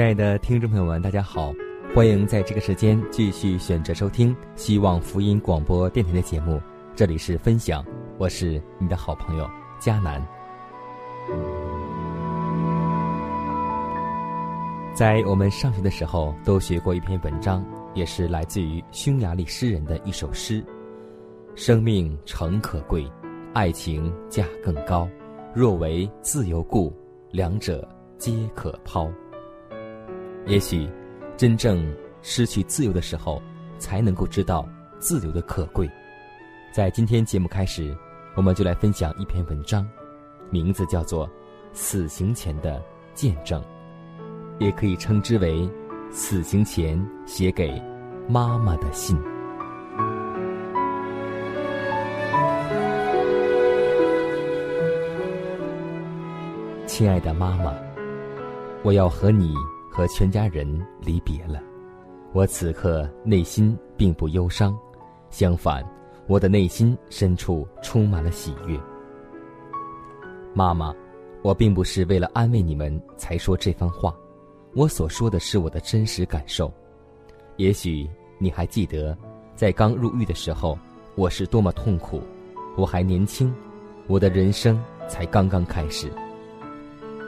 亲爱的听众朋友们，大家好，欢迎在这个时间继续选择收听希望福音广播电台的节目。这里是分享，我是你的好朋友佳南。在我们上学的时候，都学过一篇文章，也是来自于匈牙利诗人的一首诗：“生命诚可贵，爱情价更高。若为自由故，两者皆可抛。”也许，真正失去自由的时候，才能够知道自由的可贵。在今天节目开始，我们就来分享一篇文章，名字叫做《死刑前的见证》，也可以称之为“死刑前写给妈妈的信”。亲爱的妈妈，我要和你。和全家人离别了，我此刻内心并不忧伤，相反，我的内心深处充满了喜悦。妈妈，我并不是为了安慰你们才说这番话，我所说的是我的真实感受。也许你还记得，在刚入狱的时候，我是多么痛苦。我还年轻，我的人生才刚刚开始。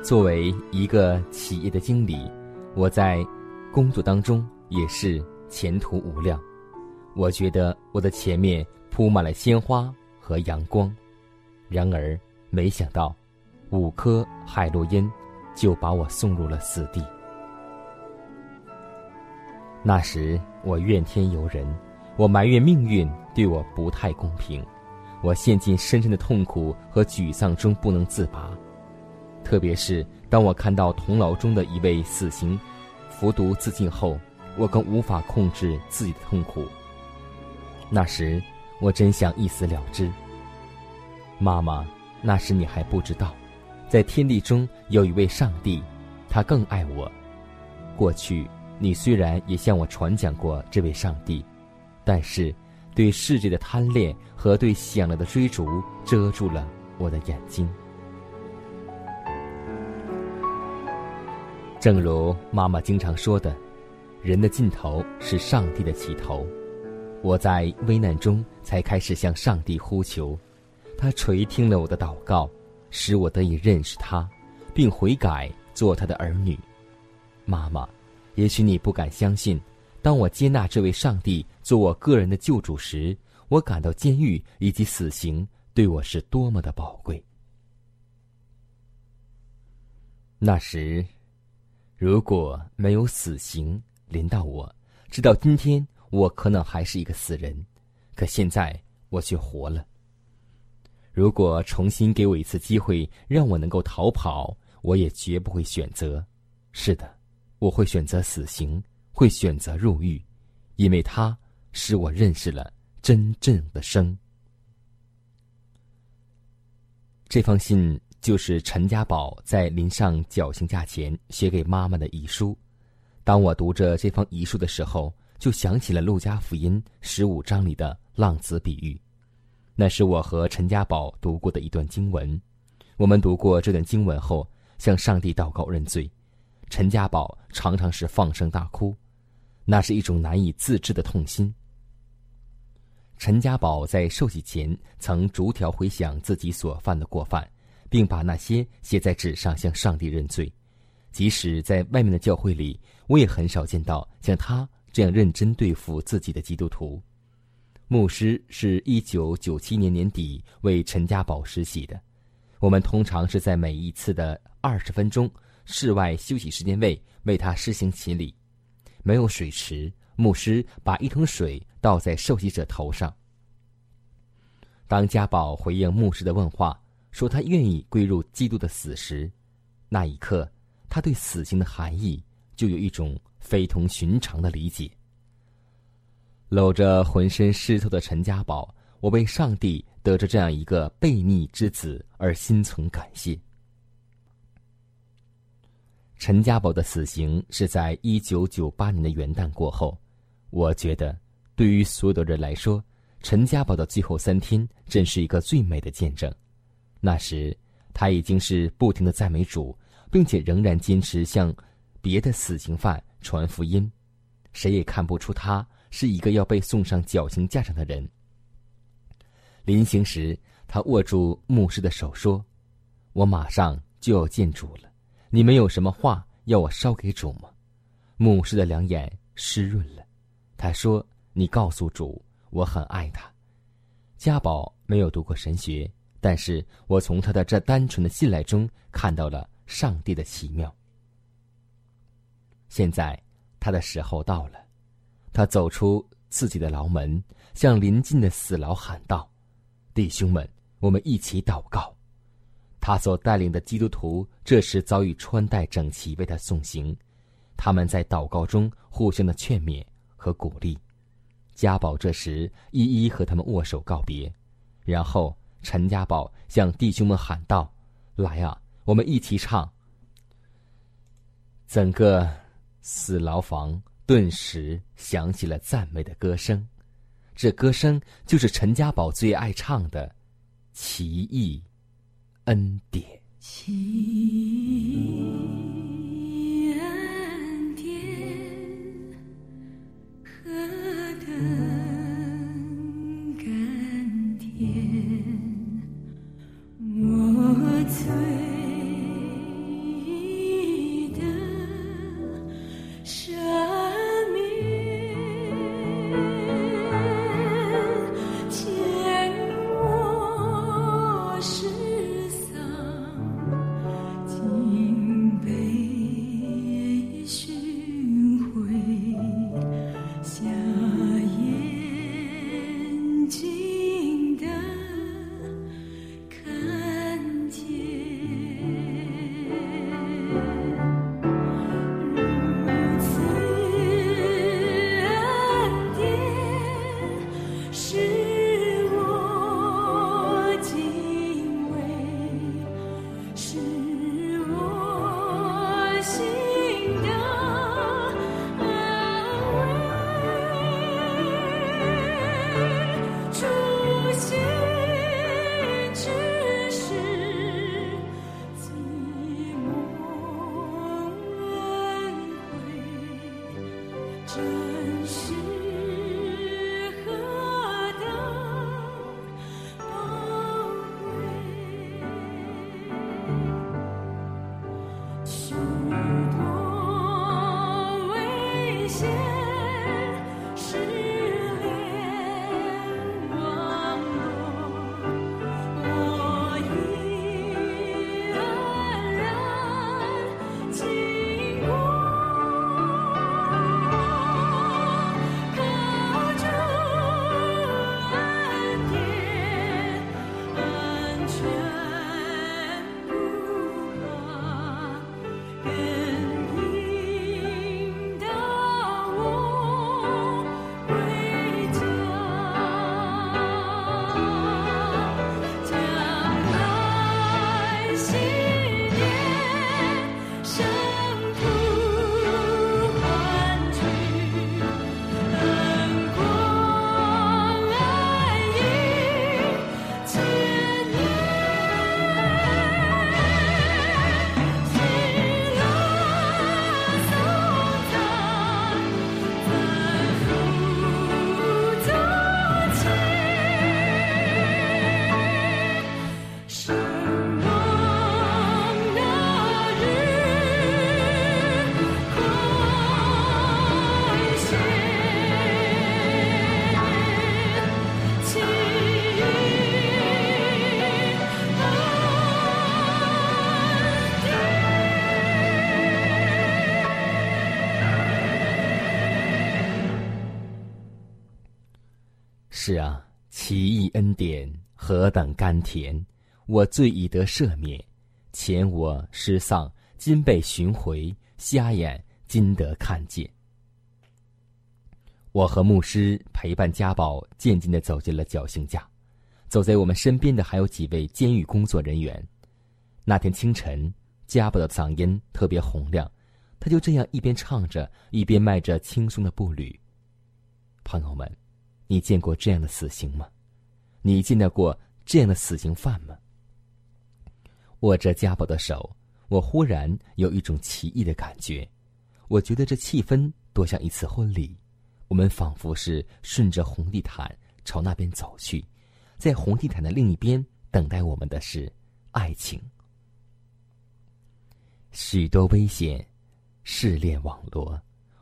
作为一个企业的经理。我在工作当中也是前途无量，我觉得我的前面铺满了鲜花和阳光，然而没想到五颗海洛因就把我送入了死地。那时我怨天尤人，我埋怨命运对我不太公平，我陷进深深的痛苦和沮丧中不能自拔，特别是。当我看到同牢中的一位死刑服毒自尽后，我更无法控制自己的痛苦。那时，我真想一死了之。妈妈，那时你还不知道，在天地中有一位上帝，他更爱我。过去，你虽然也向我传讲过这位上帝，但是，对世界的贪恋和对享乐的追逐遮住了我的眼睛。正如妈妈经常说的，人的尽头是上帝的起头。我在危难中才开始向上帝呼求，他垂听了我的祷告，使我得以认识他，并悔改做他的儿女。妈妈，也许你不敢相信，当我接纳这位上帝做我个人的救主时，我感到监狱以及死刑对我是多么的宝贵。那时。如果没有死刑临到我，直到今天，我可能还是一个死人。可现在我却活了。如果重新给我一次机会，让我能够逃跑，我也绝不会选择。是的，我会选择死刑，会选择入狱，因为它使我认识了真正的生。这封信。就是陈家宝在临上绞刑架前写给妈妈的遗书。当我读着这封遗书的时候，就想起了《路加福音》十五章里的浪子比喻。那是我和陈家宝读过的一段经文。我们读过这段经文后，向上帝祷告认罪，陈家宝常常是放声大哭，那是一种难以自制的痛心。陈家宝在受洗前曾逐条回想自己所犯的过犯，并把那些写在纸上向上帝认罪。即使在外面的教会里，我也很少见到像他这样认真对付自己的基督徒。牧师是一九九七年年底为陈家宝实习的。我们通常是在每一次的二十分钟室外休息时间内为他施行洗礼。没有水池，牧师把一桶水。倒在受洗者头上。当家宝回应牧师的问话，说他愿意归入基督的死时，那一刻，他对死刑的含义就有一种非同寻常的理解。搂着浑身湿透的陈家宝，我为上帝得着这样一个悖逆之子而心存感谢。陈家宝的死刑是在一九九八年的元旦过后，我觉得。对于所有的人来说，陈家宝的最后三天真是一个最美的见证。那时，他已经是不停的赞美主，并且仍然坚持向别的死刑犯传福音。谁也看不出他是一个要被送上绞刑架上的人。临行时，他握住牧师的手说：“我马上就要见主了，你们有什么话要我捎给主吗？”牧师的两眼湿润了，他说。你告诉主，我很爱他。家宝没有读过神学，但是我从他的这单纯的信赖中看到了上帝的奇妙。现在他的时候到了，他走出自己的牢门，向临近的死牢喊道：“弟兄们，我们一起祷告。”他所带领的基督徒这时早已穿戴整齐，为他送行。他们在祷告中互相的劝勉和鼓励。家宝这时一一和他们握手告别，然后陈家宝向弟兄们喊道：“来啊，我们一起唱。”整个死牢房顿时响起了赞美的歌声，这歌声就是陈家宝最爱唱的《奇异恩典》。So 恩典何等甘甜！我罪已得赦免，前我失丧，今被寻回，瞎眼今得看见。我和牧师陪伴家宝，渐渐的走进了绞刑架。走在我们身边的还有几位监狱工作人员。那天清晨，家宝的嗓音特别洪亮，他就这样一边唱着，一边迈着轻松的步履。朋友们，你见过这样的死刑吗？你见到过这样的死刑犯吗？握着家宝的手，我忽然有一种奇异的感觉。我觉得这气氛多像一次婚礼。我们仿佛是顺着红地毯朝那边走去，在红地毯的另一边等待我们的是爱情。许多危险试炼网罗，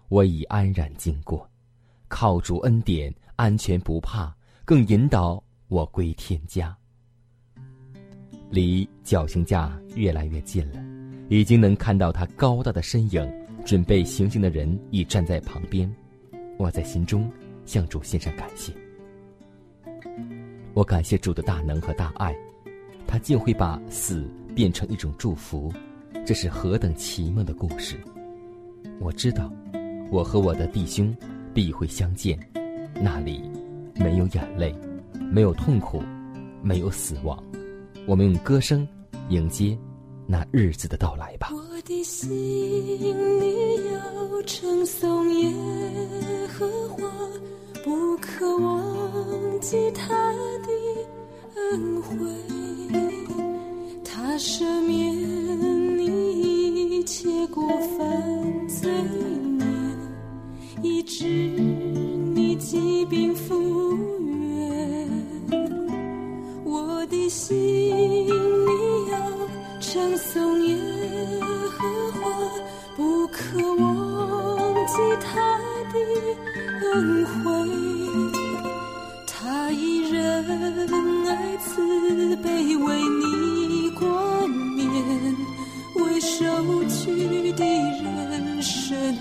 我已安然经过，靠主恩典，安全不怕，更引导我归天家。离绞刑架越来越近了，已经能看到他高大的身影，准备行刑的人已站在旁边。我在心中向主献上感谢。我感谢主的大能和大爱，他竟会把死变成一种祝福，这是何等奇妙的故事！我知道，我和我的弟兄必会相见，那里没有眼泪，没有痛苦，没有死亡。我们用歌声迎接那日子的到来吧。我的心里要称颂耶和华，不可忘记他的恩惠。他赦免你一切过犯罪孽，医治你疾病复原。心里要称颂耶和华，不可忘记他的恩惠。他以仁爱慈悲为你冠冕，为受屈的人伸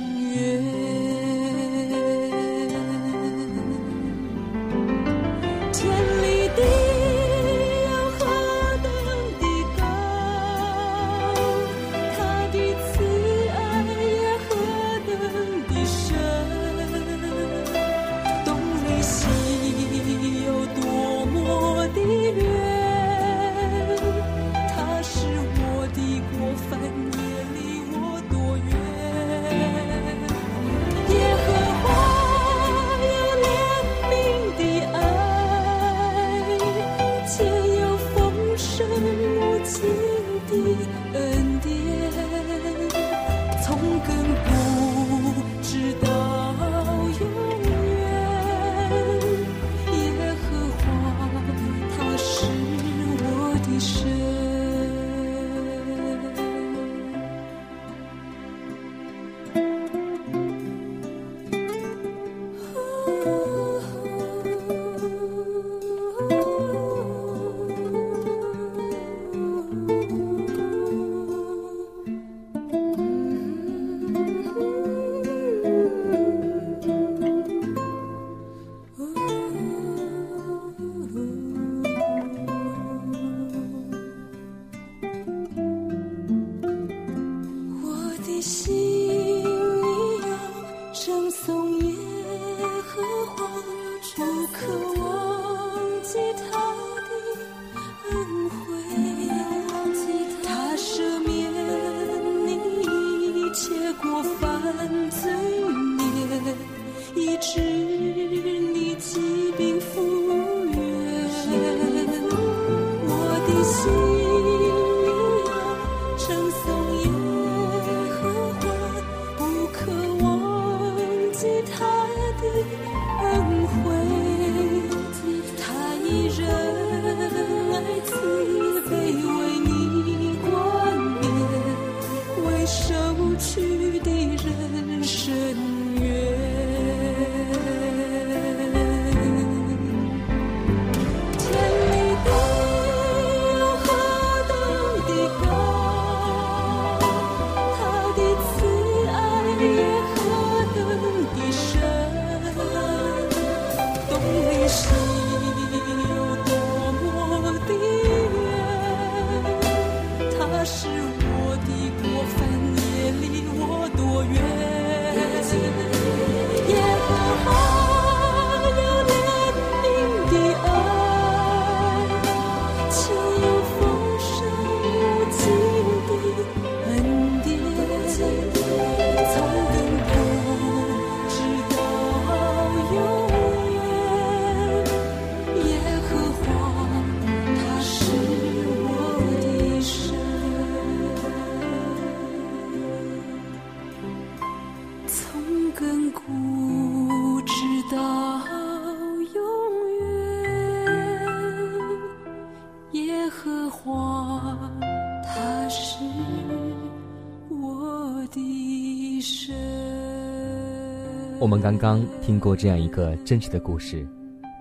我们刚刚听过这样一个真实的故事，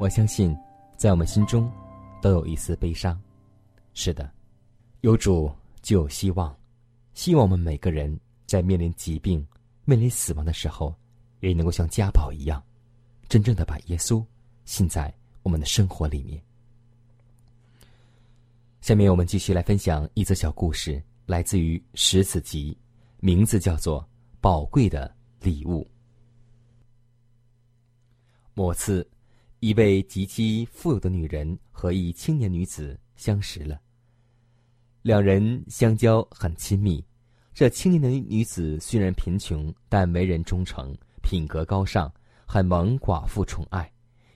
我相信，在我们心中，都有一丝悲伤。是的，有主就有希望，希望我们每个人在面临疾病。面临死亡的时候，也能够像家宝一样，真正的把耶稣信在我们的生活里面。下面我们继续来分享一则小故事，来自于《十子集》，名字叫做《宝贵的礼物》。某次，一位极其富有的女人和一青年女子相识了，两人相交很亲密。这青年的女子虽然贫穷，但为人忠诚，品格高尚，很蒙寡妇宠爱。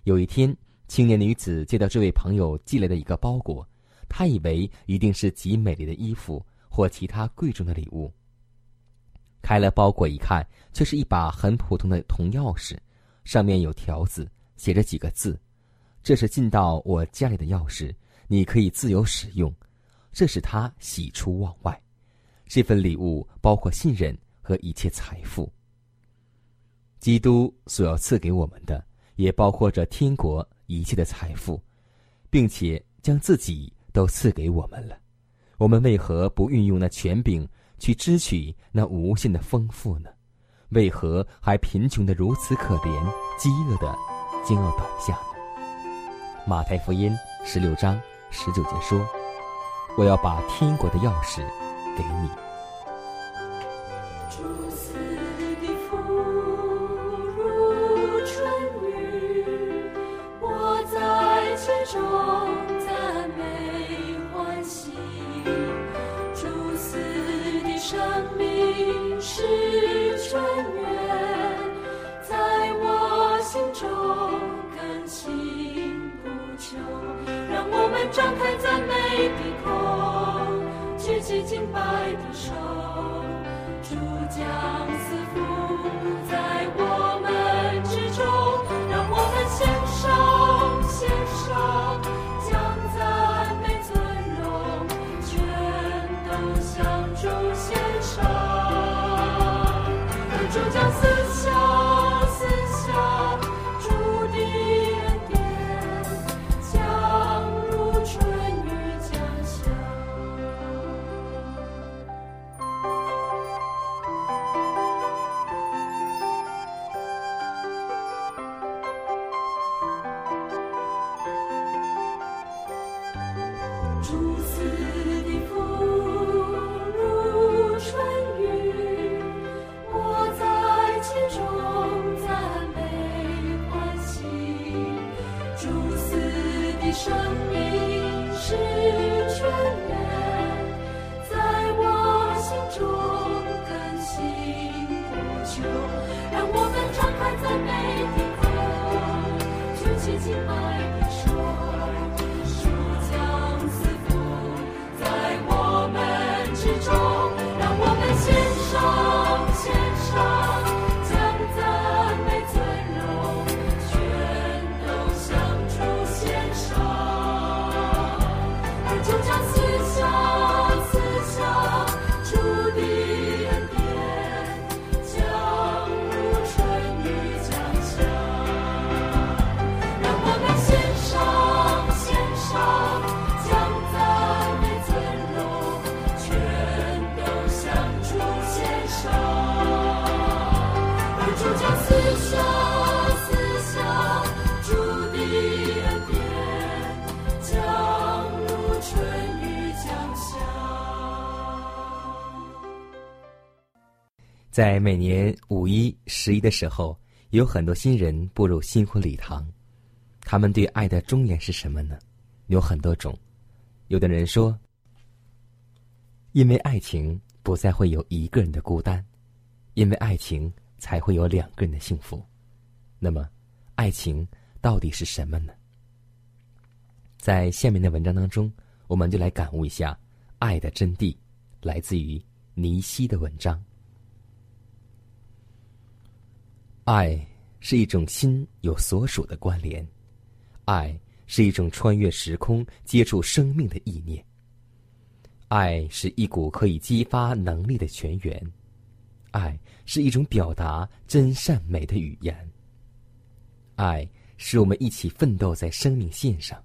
有一天，青年女子接到这位朋友寄来的一个包裹，她以为一定是极美丽的衣服或其他贵重的礼物。开了包裹一看，却是一把很普通的铜钥匙，上面有条子，写着几个字：“这是进到我家里的钥匙，你可以自由使用。”这使他喜出望外。这份礼物包括信任和一切财富。基督所要赐给我们的，也包括着天国一切的财富，并且将自己都赐给我们了。我们为何不运用那权柄去支取那无限的丰富呢？为何还贫穷的如此可怜，饥饿的将要倒下？马太福音十六章十九节说：“我要把天国的钥匙给你。”中我们张开赞美的口，举起敬拜的手，主将赐福在。在每年五一、十一的时候，有很多新人步入新婚礼堂。他们对爱的忠言是什么呢？有很多种。有的人说，因为爱情不再会有一个人的孤单，因为爱情才会有两个人的幸福。那么，爱情到底是什么呢？在下面的文章当中，我们就来感悟一下爱的真谛，来自于尼西的文章。爱是一种心有所属的关联，爱是一种穿越时空接触生命的意念。爱是一股可以激发能力的泉源，爱是一种表达真善美的语言。爱使我们一起奋斗在生命线上，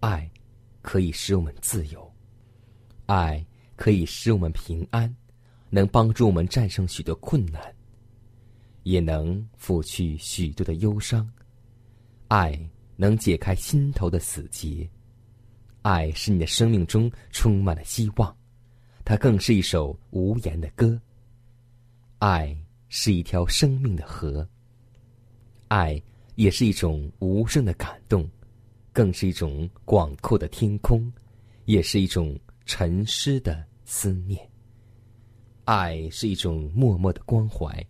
爱可以使我们自由，爱可以使我们平安，能帮助我们战胜许多困难，也能抚去许多的忧伤。爱能解开心头的死结。爱使你的生命中充满了希望，它更是一首无言的歌。爱是一条生命的河，爱也是一种无声的感动，更是一种广阔的天空，也是一种沉思的思念。爱是一种默默的关怀，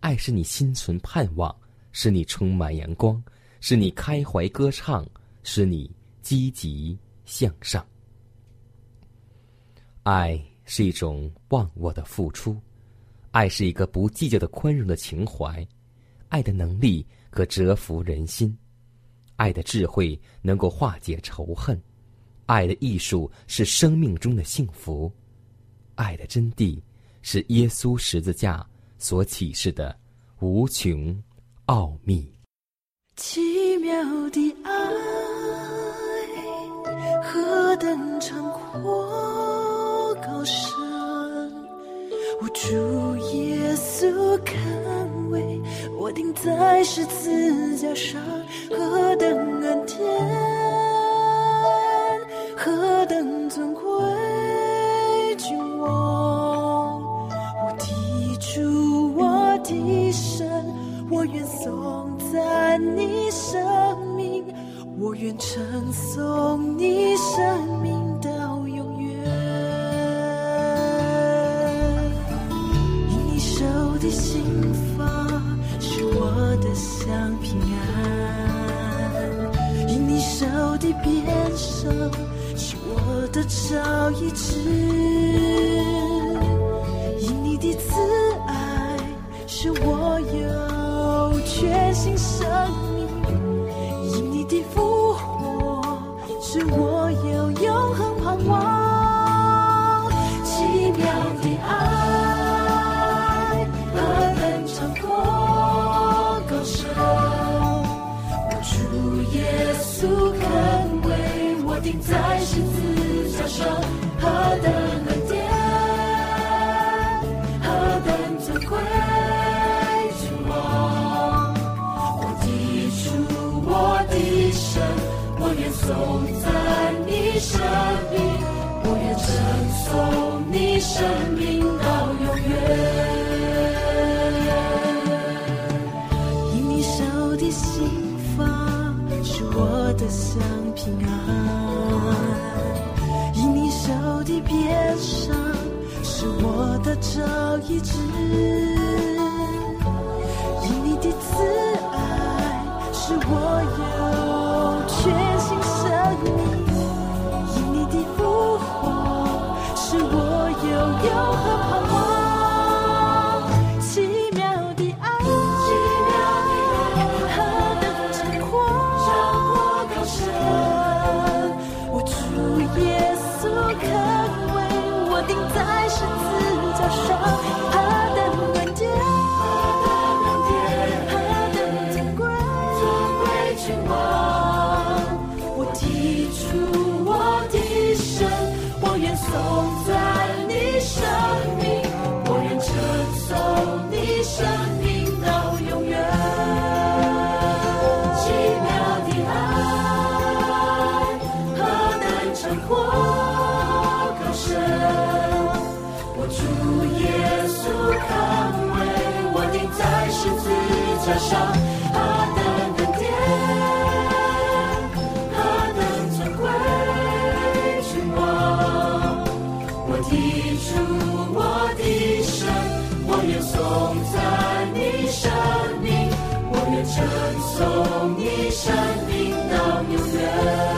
爱是你心存盼望，使你充满阳光，使你开怀歌唱，使你积极。向上，爱是一种忘我的付出，爱是一个不计较的宽容的情怀，爱的能力可折服人心，爱的智慧能够化解仇恨，爱的艺术是生命中的幸福，爱的真谛是耶稣十字架所启示的无穷奥秘，奇妙的爱。何等长阔高深，我主耶稣看为我钉在十字架上，何等恩典，何等尊贵，我愿颂赞你生命。我愿称颂你生命到永远，因你手的心法是我的香平安，因你手的鞭绳是我的朝一直，生命到永远。因你手的心房是我的香平安，因你手的边上是我的照一直，有何彷徨？我主。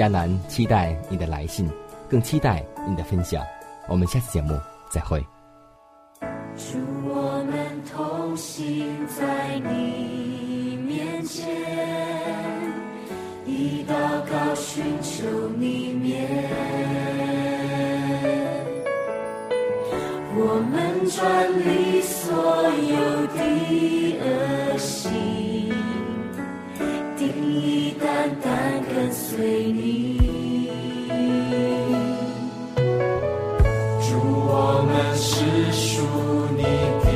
迦南期待你的来信，更期待你的分享。我们下次节目再会。祝，我们同行在你面前，一祷告寻求你面。我们转离所有的恶行，跟随你。祝，我们是属你的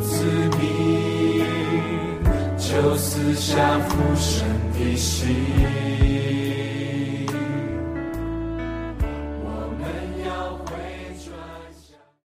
子民，就思想父神的心。